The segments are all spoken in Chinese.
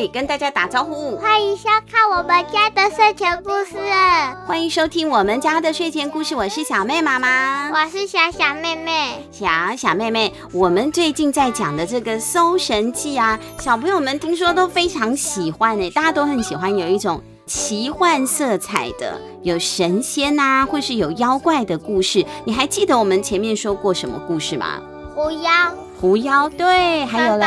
慧跟大家打招呼。欢迎收看我们家的睡前故事。欢迎收听我们家的睡前故事。我是小妹妈妈，我是小小妹妹。小小妹妹，我们最近在讲的这个《搜神记》啊，小朋友们听说都非常喜欢诶，大家都很喜欢，有一种奇幻色彩的，有神仙呐、啊，或是有妖怪的故事。你还记得我们前面说过什么故事吗？狐妖。狐妖，对，还有嘞，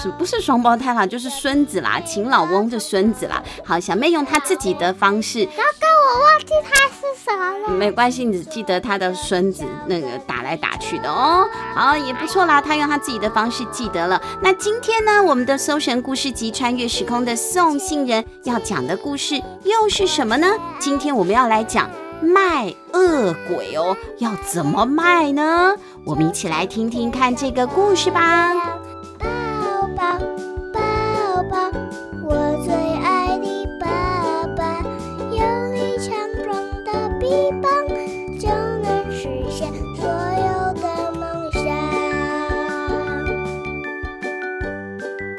是不是双胞胎啦？就是孙子啦，秦老翁的孙子啦。好，小妹用她自己的方式，刚刚我忘记他是什么了。没关系，你只记得他的孙子那个打来打去的哦。好，也不错啦，他用他自己的方式记得了。那今天呢，我们的搜神故事集穿越时空的送信人要讲的故事又是什么呢？今天我们要来讲。卖恶鬼哦，要怎么卖呢？我们一起来听听看这个故事吧。抱抱抱抱，我最爱的爸爸，有一强壮的臂膀，就能实现所有的梦想。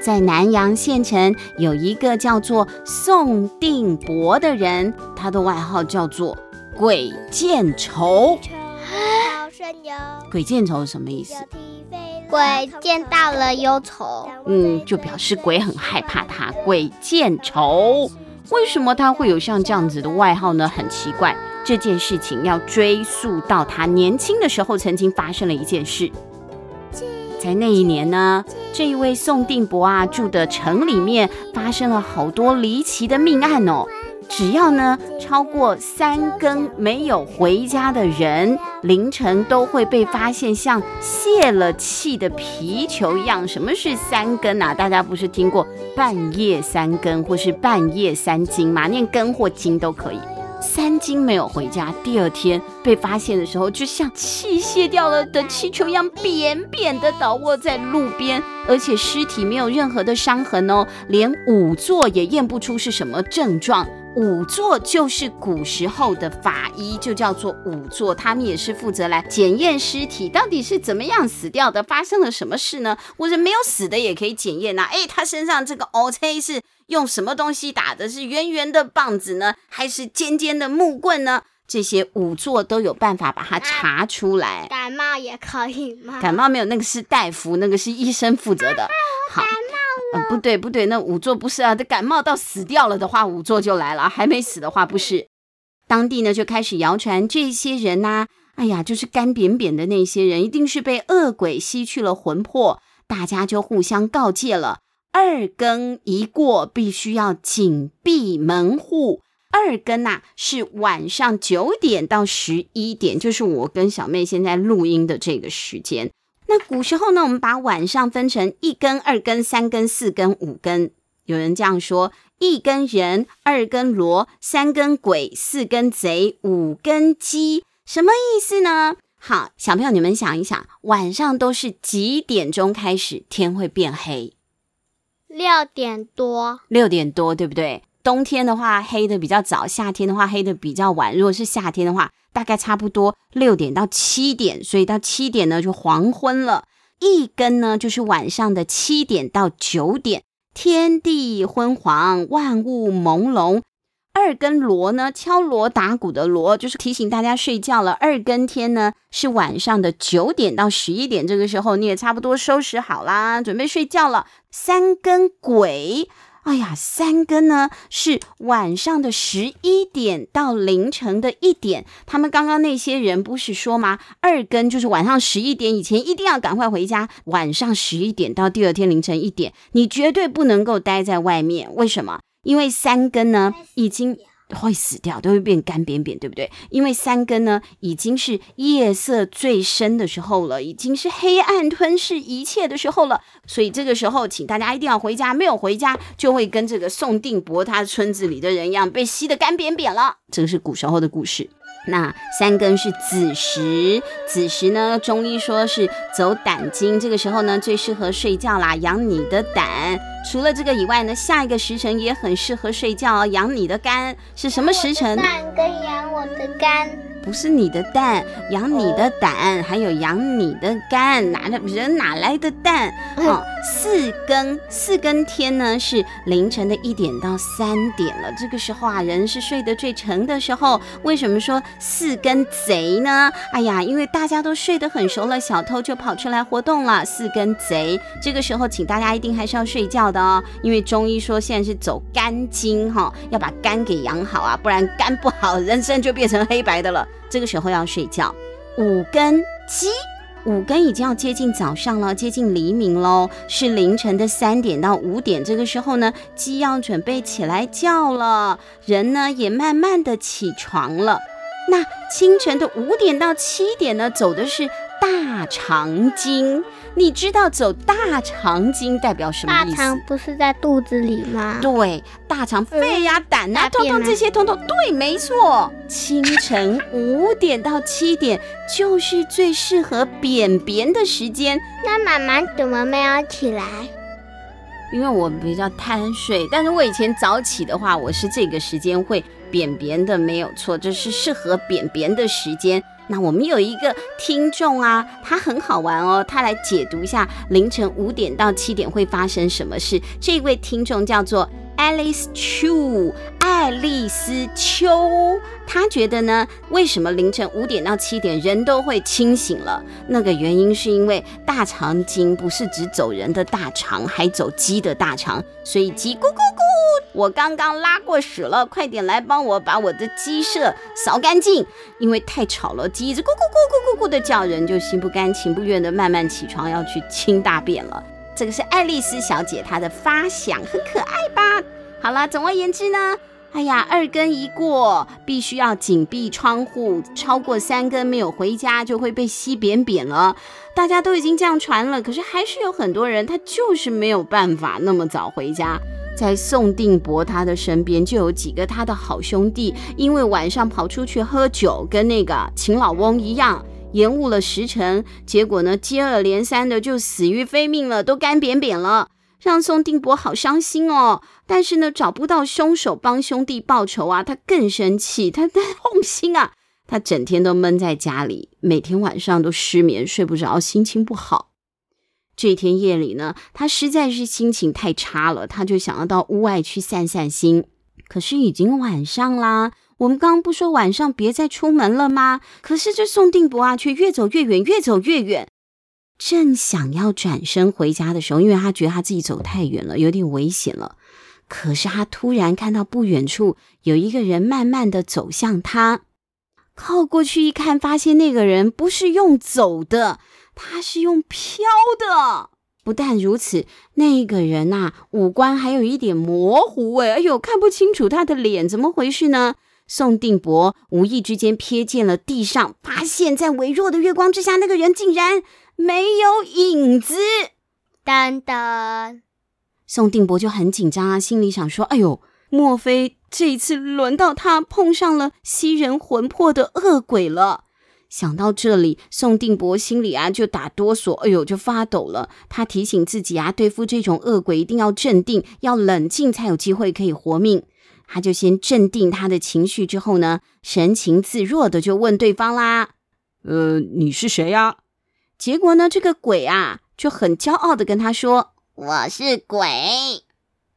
在南阳县城有一个叫做宋定伯的人，他的外号叫做。鬼见愁，鬼见愁是什么意思？鬼见到了忧愁，嗯，就表示鬼很害怕他。鬼见愁，为什么他会有像这样子的外号呢？很奇怪，这件事情要追溯到他年轻的时候，曾经发生了一件事。在那一年呢，这一位宋定伯啊住的城里面发生了好多离奇的命案哦。只要呢超过三更没有回家的人，凌晨都会被发现像泄了气的皮球一样。什么是三更啊？大家不是听过半夜三更或是半夜三更吗？念更或更都可以。三更没有回家，第二天被发现的时候，就像气泄掉了的气球一样，扁扁的倒卧在路边，而且尸体没有任何的伤痕哦，连仵作也验不出是什么症状。仵作就是古时候的法医，就叫做仵作，他们也是负责来检验尸体到底是怎么样死掉的，发生了什么事呢？或者没有死的也可以检验呐。哎，他身上这个 OK 是用什么东西打的？是圆圆的棒子呢，还是尖尖的木棍呢？这些仵作都有办法把它查出来。感冒也可以吗？感冒没有，那个是大夫，那个是医生负责的。好。嗯，不对不对，那仵作不是啊，这感冒到死掉了的话，仵作就来了，还没死的话不是。当地呢就开始谣传，这些人呐、啊，哎呀，就是干扁扁的那些人，一定是被恶鬼吸去了魂魄，大家就互相告诫了：二更一过，必须要紧闭门户。二更呐、是晚上九点到十一点，就是我跟小妹现在录音的这个时间。那古时候呢，我们把晚上分成一根、二根、三根、四根、五根。有人这样说：一根人，二根罗，三根鬼，四根贼，五根鸡。什么意思呢？好，小朋友，你们想一想，晚上都是几点钟开始天会变黑？六点多。六点多，对不对？冬天的话黑的比较早，夏天的话黑的比较晚。如果是夏天的话，大概差不多六点到七点，所以到七点呢就黄昏了。一更呢就是晚上的七点到九点，天地昏黄，万物朦胧。二更锣呢，敲锣打鼓的锣，就是提醒大家睡觉了。二更天呢是晚上的九点到十一点，这个时候你也差不多收拾好啦，准备睡觉了。三更鬼。哎呀，三更呢是晚上的十一点到凌晨的一点。他们刚刚那些人不是说吗？二更就是晚上十一点以前一定要赶快回家。晚上十一点到第二天凌晨一点，你绝对不能够待在外面。为什么？因为三更呢已经。会死掉，都会变干扁扁，对不对？因为三更呢，已经是夜色最深的时候了，已经是黑暗吞噬一切的时候了。所以这个时候，请大家一定要回家。没有回家，就会跟这个宋定伯他村子里的人一样，被吸得干扁扁了。这个是古时候的故事。那三更是子时，子时呢，中医说是走胆经，这个时候呢最适合睡觉啦，养你的胆。除了这个以外呢，下一个时辰也很适合睡觉哦，养你的肝。是什么时辰？蛋跟养我的肝。不是你的蛋，养你的胆，还有养你的肝，哪的人哪来的蛋？哦，四更四更天呢是凌晨的一点到三点了，这个时候啊，人是睡得最沉的时候。为什么说四更贼呢？哎呀，因为大家都睡得很熟了，小偷就跑出来活动了。四更贼，这个时候请大家一定还是要睡觉的，因为中医说现在是走肝经哈，要把肝给养好啊，不然肝不好，人生就变成黑白的了。这个时候要睡觉。五更鸡，五更已经要接近早上了，接近黎明喽，是凌晨的三点到五点。这个时候呢，鸡要准备起来叫了，人呢也慢慢的起床了。那清晨的五点到七点呢，走的是大肠经。你知道走大肠经代表什么意思？大肠不是在肚子里吗？对，大肠、肺呀、胆啊，通通这些，通通对，没错。清晨五点到七点就是最适合便便的时间。那妈妈怎么没有起来？因为我比较贪睡，但是我以前早起的话，我是这个时间会便便的，没有错，这是适合便便的时间。那我们有一个听众啊，他很好玩哦，他来解读一下凌晨五点到七点会发生什么事。这位听众叫做 Alice Chu，爱丽丝秋，他觉得呢，为什么凌晨五点到七点人都会清醒了？那个原因是因为大肠经不是只走人的大肠，还走鸡的大肠，所以鸡咕咕咕。我刚刚拉过屎了，快点来帮我把我的鸡舍扫干净，因为太吵了，鸡一直咕咕咕咕咕咕的叫，人就心不甘情不愿的慢慢起床要去清大便了。这个是爱丽丝小姐她的发想，很可爱吧？好了，总而言之呢，哎呀，二更一过，必须要紧闭窗户，超过三更没有回家就会被吸扁扁了。大家都已经这样传了，可是还是有很多人他就是没有办法那么早回家。在宋定伯他的身边就有几个他的好兄弟，因为晚上跑出去喝酒，跟那个秦老翁一样，延误了时辰，结果呢接二连三的就死于非命了，都干扁扁了，让宋定伯好伤心哦。但是呢找不到凶手帮兄弟报仇啊，他更生气，他他痛心啊，他整天都闷在家里，每天晚上都失眠，睡不着，心情不好。这天夜里呢，他实在是心情太差了，他就想要到屋外去散散心。可是已经晚上啦，我们刚刚不说晚上别再出门了吗？可是这宋定伯啊，却越走越远，越走越远。正想要转身回家的时候，因为他觉得他自己走太远了，有点危险了。可是他突然看到不远处有一个人慢慢的走向他，靠过去一看，发现那个人不是用走的。他是用飘的，不但如此，那个人呐、啊，五官还有一点模糊，哎，哎呦，看不清楚他的脸，怎么回事呢？宋定伯无意之间瞥见了地上，发现在微弱的月光之下，那个人竟然没有影子。噔噔，宋定伯就很紧张啊，心里想说：“哎呦，莫非这一次轮到他碰上了吸人魂魄的恶鬼了？”想到这里，宋定伯心里啊就打哆嗦，哎呦，就发抖了。他提醒自己啊，对付这种恶鬼一定要镇定，要冷静才有机会可以活命。他就先镇定他的情绪，之后呢，神情自若的就问对方啦：“呃，你是谁呀？”结果呢，这个鬼啊就很骄傲的跟他说：“我是鬼。”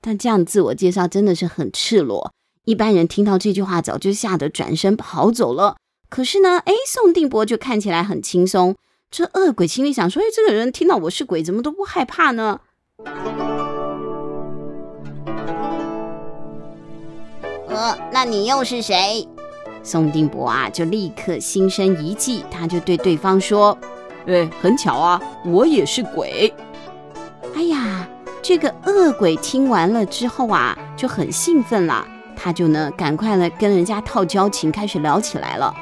但这样自我介绍真的是很赤裸，一般人听到这句话早就吓得转身跑走了。可是呢，哎，宋定伯就看起来很轻松。这恶鬼心里想说：“哎，这个人听到我是鬼，怎么都不害怕呢？”呃，那你又是谁？宋定伯啊，就立刻心生一计，他就对对方说：“哎，很巧啊，我也是鬼。”哎呀，这个恶鬼听完了之后啊，就很兴奋了，他就呢，赶快来跟人家套交情，开始聊起来了。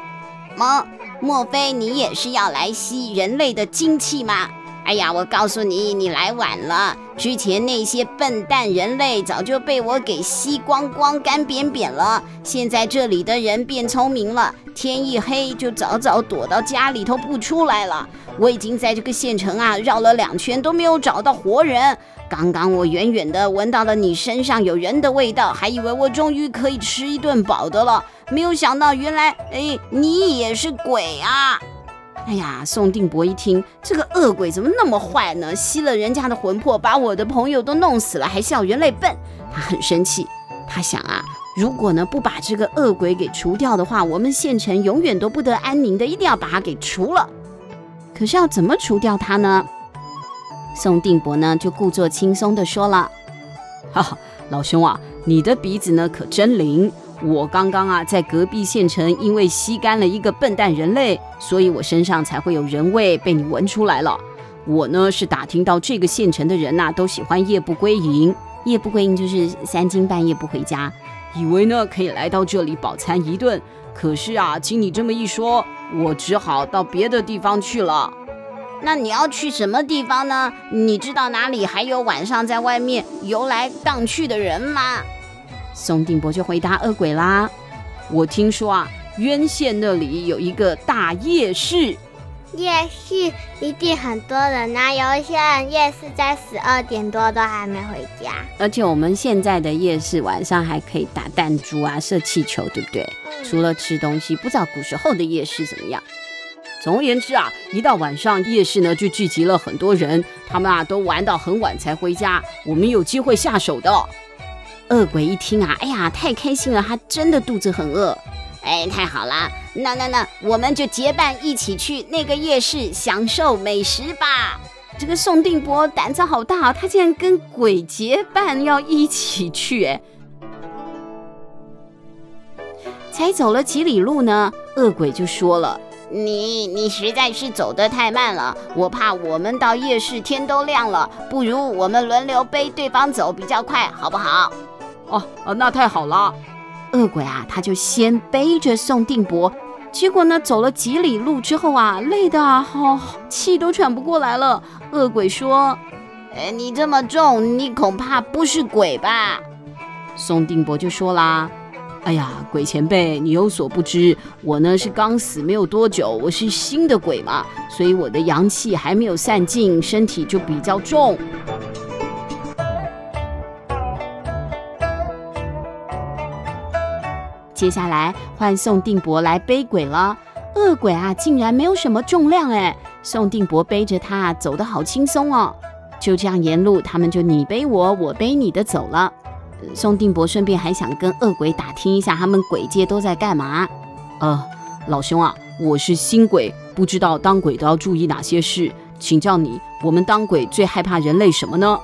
莫莫非你也是要来吸人类的精气吗？哎呀，我告诉你，你来晚了。之前那些笨蛋人类早就被我给吸光光、干扁扁了。现在这里的人变聪明了，天一黑就早早躲到家里头不出来了。我已经在这个县城啊绕了两圈都没有找到活人。刚刚我远远的闻到了你身上有人的味道，还以为我终于可以吃一顿饱的了。没有想到，原来哎，你也是鬼啊！哎呀，宋定伯一听，这个恶鬼怎么那么坏呢？吸了人家的魂魄，把我的朋友都弄死了，还笑人类笨。他很生气，他想啊，如果呢不把这个恶鬼给除掉的话，我们县城永远都不得安宁的，一定要把他给除了。可是要怎么除掉他呢？宋定伯呢就故作轻松地说了：“哈哈，老兄啊，你的鼻子呢可真灵。”我刚刚啊，在隔壁县城，因为吸干了一个笨蛋人类，所以我身上才会有人味，被你闻出来了。我呢是打听到这个县城的人呐、啊，都喜欢夜不归营，夜不归营就是三更半夜不回家，以为呢可以来到这里饱餐一顿。可是啊，经你这么一说，我只好到别的地方去了。那你要去什么地方呢？你知道哪里还有晚上在外面游来荡去的人吗？宋定伯就回答恶鬼啦：“我听说啊，渊县那里有一个大夜市，夜市一定很多人啊。有一些人夜市在十二点多都还没回家。而且我们现在的夜市晚上还可以打弹珠啊、射气球，对不对？嗯、除了吃东西，不知道古时候的夜市怎么样。总而言之啊，一到晚上夜市呢就聚集了很多人，他们啊都玩到很晚才回家。我们有机会下手的。”恶鬼一听啊，哎呀，太开心了，他真的肚子很饿。哎，太好了，那那那，我们就结伴一起去那个夜市享受美食吧。这个宋定伯胆子好大，他竟然跟鬼结伴要一起去。哎，才走了几里路呢，恶鬼就说了：“你你实在是走得太慢了，我怕我们到夜市天都亮了，不如我们轮流背对方走比较快，好不好？”哦，哦，那太好了。恶鬼啊，他就先背着宋定伯，结果呢，走了几里路之后啊，累得啊，好、哦、气都喘不过来了。恶鬼说：“哎，你这么重，你恐怕不是鬼吧？”宋定伯就说啦：“哎呀，鬼前辈，你有所不知，我呢是刚死没有多久，我是新的鬼嘛，所以我的阳气还没有散尽，身体就比较重。”接下来换宋定伯来背鬼了，恶鬼啊，竟然没有什么重量哎！宋定伯背着他走得好轻松哦，就这样沿路他们就你背我，我背你的走了。宋定伯顺便还想跟恶鬼打听一下他们鬼界都在干嘛。呃，老兄啊，我是新鬼，不知道当鬼都要注意哪些事，请教你，我们当鬼最害怕人类什么呢？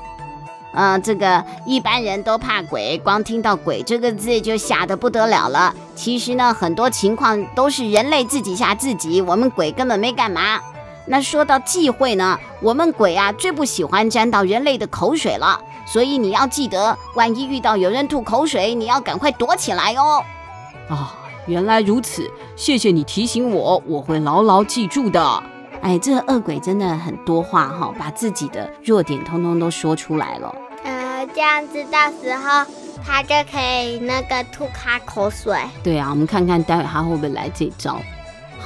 呃，这个一般人都怕鬼，光听到“鬼”这个字就吓得不得了了。其实呢，很多情况都是人类自己吓自己，我们鬼根本没干嘛。那说到忌讳呢，我们鬼啊最不喜欢沾到人类的口水了，所以你要记得，万一遇到有人吐口水，你要赶快躲起来哦。啊，原来如此，谢谢你提醒我，我会牢牢记住的。哎，这个恶鬼真的很多话哈，把自己的弱点通通都说出来了。呃这样子到时候他就可以那个吐他口水。对啊，我们看看待会他会不会来这招。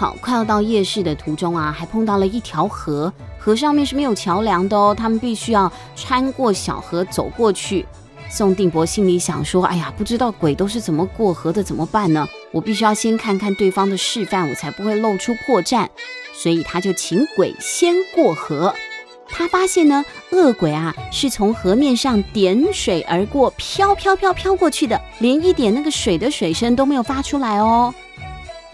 好，快要到夜市的途中啊，还碰到了一条河，河上面是没有桥梁的哦，他们必须要穿过小河走过去。宋定伯心里想说：“哎呀，不知道鬼都是怎么过河的，怎么办呢？我必须要先看看对方的示范，我才不会露出破绽。”所以他就请鬼先过河。他发现呢，恶鬼啊是从河面上点水而过，飘飘飘飘过去的，连一点那个水的水声都没有发出来哦。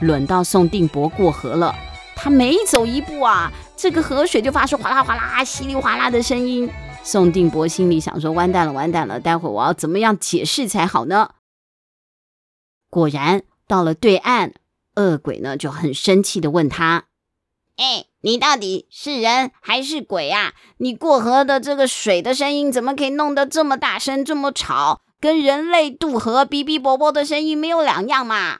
轮到宋定伯过河了，他每走一步啊，这个河水就发出哗啦哗啦、稀里哗啦的声音。宋定伯心里想说：完蛋了，完蛋了，待会我要怎么样解释才好呢？果然到了对岸，恶鬼呢就很生气地问他：“哎。”你到底是人还是鬼啊？你过河的这个水的声音怎么可以弄得这么大声、这么吵，跟人类渡河哔哔啵啵的声音没有两样嘛？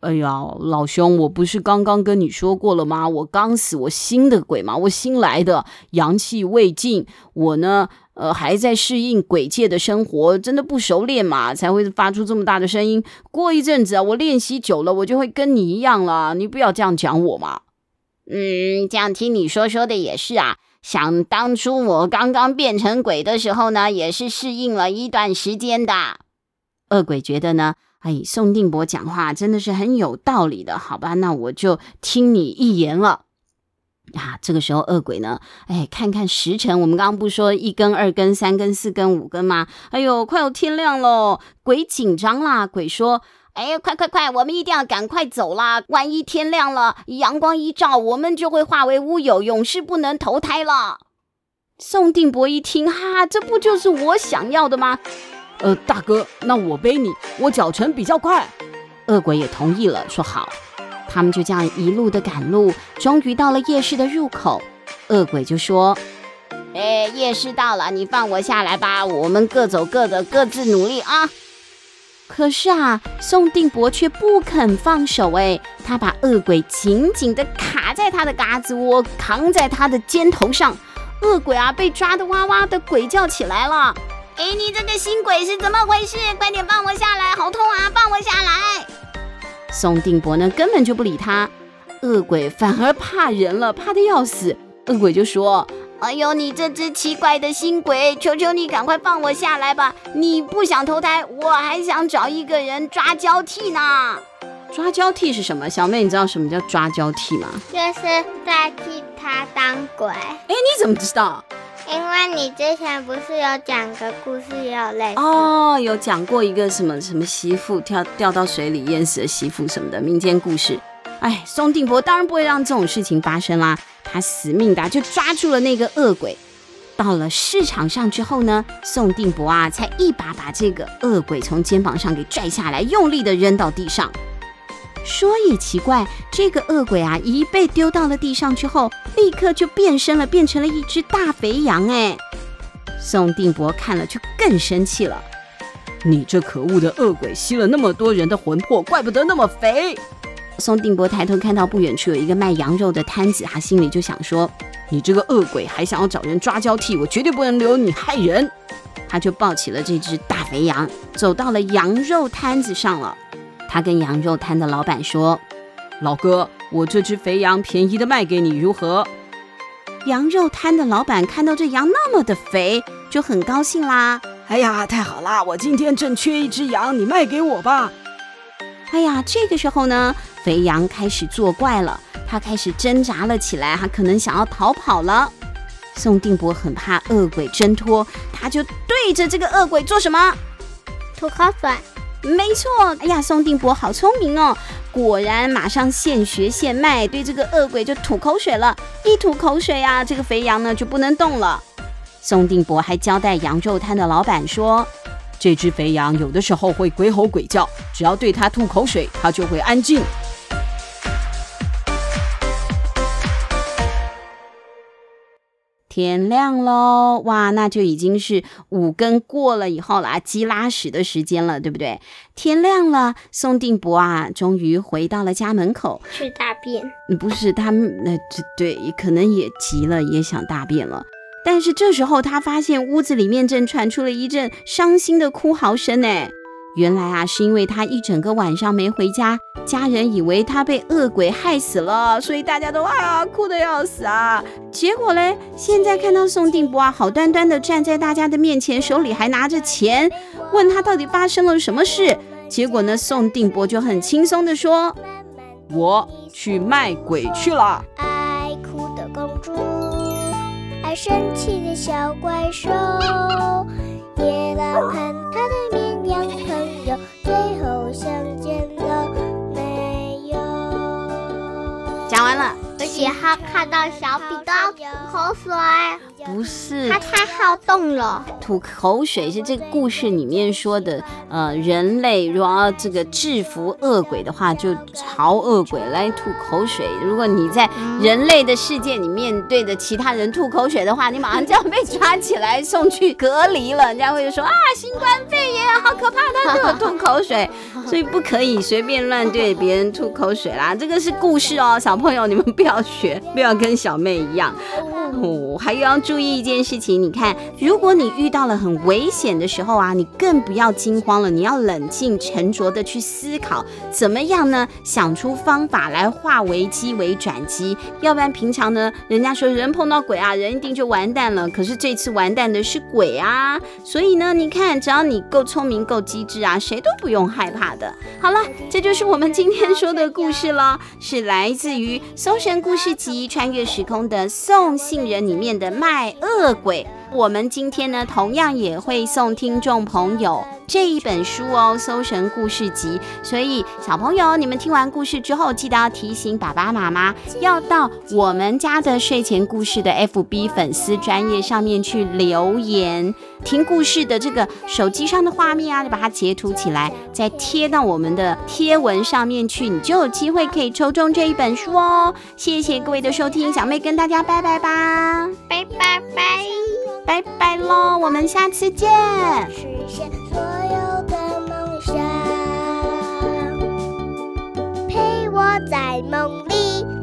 哎呀，老兄，我不是刚刚跟你说过了吗？我刚死，我新的鬼嘛，我新来的，阳气未尽，我呢，呃，还在适应鬼界的生活，真的不熟练嘛，才会发出这么大的声音。过一阵子啊，我练习久了，我就会跟你一样了。你不要这样讲我嘛。嗯，这样听你说说的也是啊。想当初我刚刚变成鬼的时候呢，也是适应了一段时间的。恶鬼觉得呢。哎，宋定伯讲话真的是很有道理的，好吧？那我就听你一言了。啊，这个时候恶鬼呢，哎，看看时辰，我们刚刚不说一更、二更、三更、四更、五更吗？哎呦，快要天亮喽，鬼紧张啦！鬼说：“哎，快快快，我们一定要赶快走啦！万一天亮了，阳光一照，我们就会化为乌有，永世不能投胎了。”宋定伯一听，哈，这不就是我想要的吗？呃，大哥，那我背你，我脚程比较快。恶鬼也同意了，说好。他们就这样一路的赶路，终于到了夜市的入口。恶鬼就说：“哎，夜市到了，你放我下来吧，我们各走各的，各自努力啊。”可是啊，宋定伯却不肯放手，哎，他把恶鬼紧紧的卡在他的胳肢窝，扛在他的肩头上。恶鬼啊，被抓得哇哇的鬼叫起来了。哎，你这个新鬼是怎么回事？快点放我下来，好痛啊！放我下来。宋定伯呢，根本就不理他。恶鬼反而怕人了，怕得要死。恶鬼就说：“哎呦，你这只奇怪的新鬼，求求你赶快放我下来吧！你不想投胎，我还想找一个人抓交替呢。”抓交替是什么？小妹，你知道什么叫抓交替吗？就是代替他当鬼。哎，你怎么知道？因为你之前不是有讲个故事，也有类哦，有讲过一个什么什么媳妇跳掉到水里淹死的媳妇什么的民间故事。哎，宋定伯当然不会让这种事情发生啦，他死命的就抓住了那个恶鬼。到了市场上之后呢，宋定伯啊才一把把这个恶鬼从肩膀上给拽下来，用力的扔到地上。说也奇怪，这个恶鬼啊，一被丢到了地上之后，立刻就变身了，变成了一只大肥羊。哎，宋定伯看了就更生气了。你这可恶的恶鬼，吸了那么多人的魂魄，怪不得那么肥。宋定伯抬头看到不远处有一个卖羊肉的摊子，他心里就想说：你这个恶鬼还想要找人抓交替，我绝对不能留你害人。他就抱起了这只大肥羊，走到了羊肉摊子上了。他跟羊肉摊的老板说：“老哥，我这只肥羊便宜的卖给你，如何？”羊肉摊的老板看到这羊那么的肥，就很高兴啦。“哎呀，太好啦！我今天正缺一只羊，你卖给我吧。”哎呀，这个时候呢，肥羊开始作怪了，它开始挣扎了起来，它可能想要逃跑了。宋定伯很怕恶鬼挣脱，他就对着这个恶鬼做什么？吐口水。没错，哎呀，宋定伯好聪明哦！果然，马上现学现卖，对这个恶鬼就吐口水了。一吐口水啊，这个肥羊呢就不能动了。宋定伯还交代羊肉摊的老板说：“这只肥羊有的时候会鬼吼鬼叫，只要对它吐口水，它就会安静。”天亮喽，哇，那就已经是五更过了以后啦，鸡拉屎的时间了，对不对？天亮了，宋定伯啊，终于回到了家门口去大便。不是他们，那、呃、这对，可能也急了，也想大便了。但是这时候他发现屋子里面正传出了一阵伤心的哭嚎声，呢。原来啊，是因为他一整个晚上没回家，家人以为他被恶鬼害死了，所以大家都啊哭得要死啊。结果嘞，现在看到宋定伯啊，好端端的站在大家的面前，手里还拿着钱，问他到底发生了什么事。结果呢，宋定伯就很轻松的说：“我去卖鬼去了。”爱哭的公主，爱生气的小怪兽，夜郎和讲完了。而且他看到小彼得吐口水，不是他太好动了。吐口水是这个故事里面说的，呃，人类如果要这个制服恶鬼的话，就朝恶鬼来吐口水。如果你在人类的世界里面对着其他人吐口水的话，你马上就要被抓起来送去隔离了。人家会说啊，新冠肺炎好可怕，他对我吐口水。所以不可以随便乱对别人吐口水啦。这个是故事哦，小朋友你们不要学，不要跟小妹一样。哦，还有要注意一件事情，你看，如果你遇到了很危险的时候啊，你更不要惊慌了，你要冷静沉着的去思考，怎么样呢？想出方法来化危机为转机，要不然平常呢，人家说人碰到鬼啊，人一定就完蛋了。可是这次完蛋的是鬼啊，所以呢，你看，只要你够聪明、够机智啊，谁都不用害怕好了，这就是我们今天说的故事了，是来自于《搜神故事集》穿越时空的送信人里面的卖恶鬼。我们今天呢，同样也会送听众朋友这一本书哦，《搜神故事集》。所以小朋友，你们听完故事之后，记得要提醒爸爸妈妈，要到我们家的睡前故事的 FB 粉丝专页上面去留言，听故事的这个手机上的画面啊，就把它截图起来，再贴到我们的贴文上面去，你就有机会可以抽中这一本书哦。谢谢各位的收听，小妹跟大家拜拜吧，拜拜拜。拜拜喽，我们下次见。实现所有的梦想，陪我在梦里。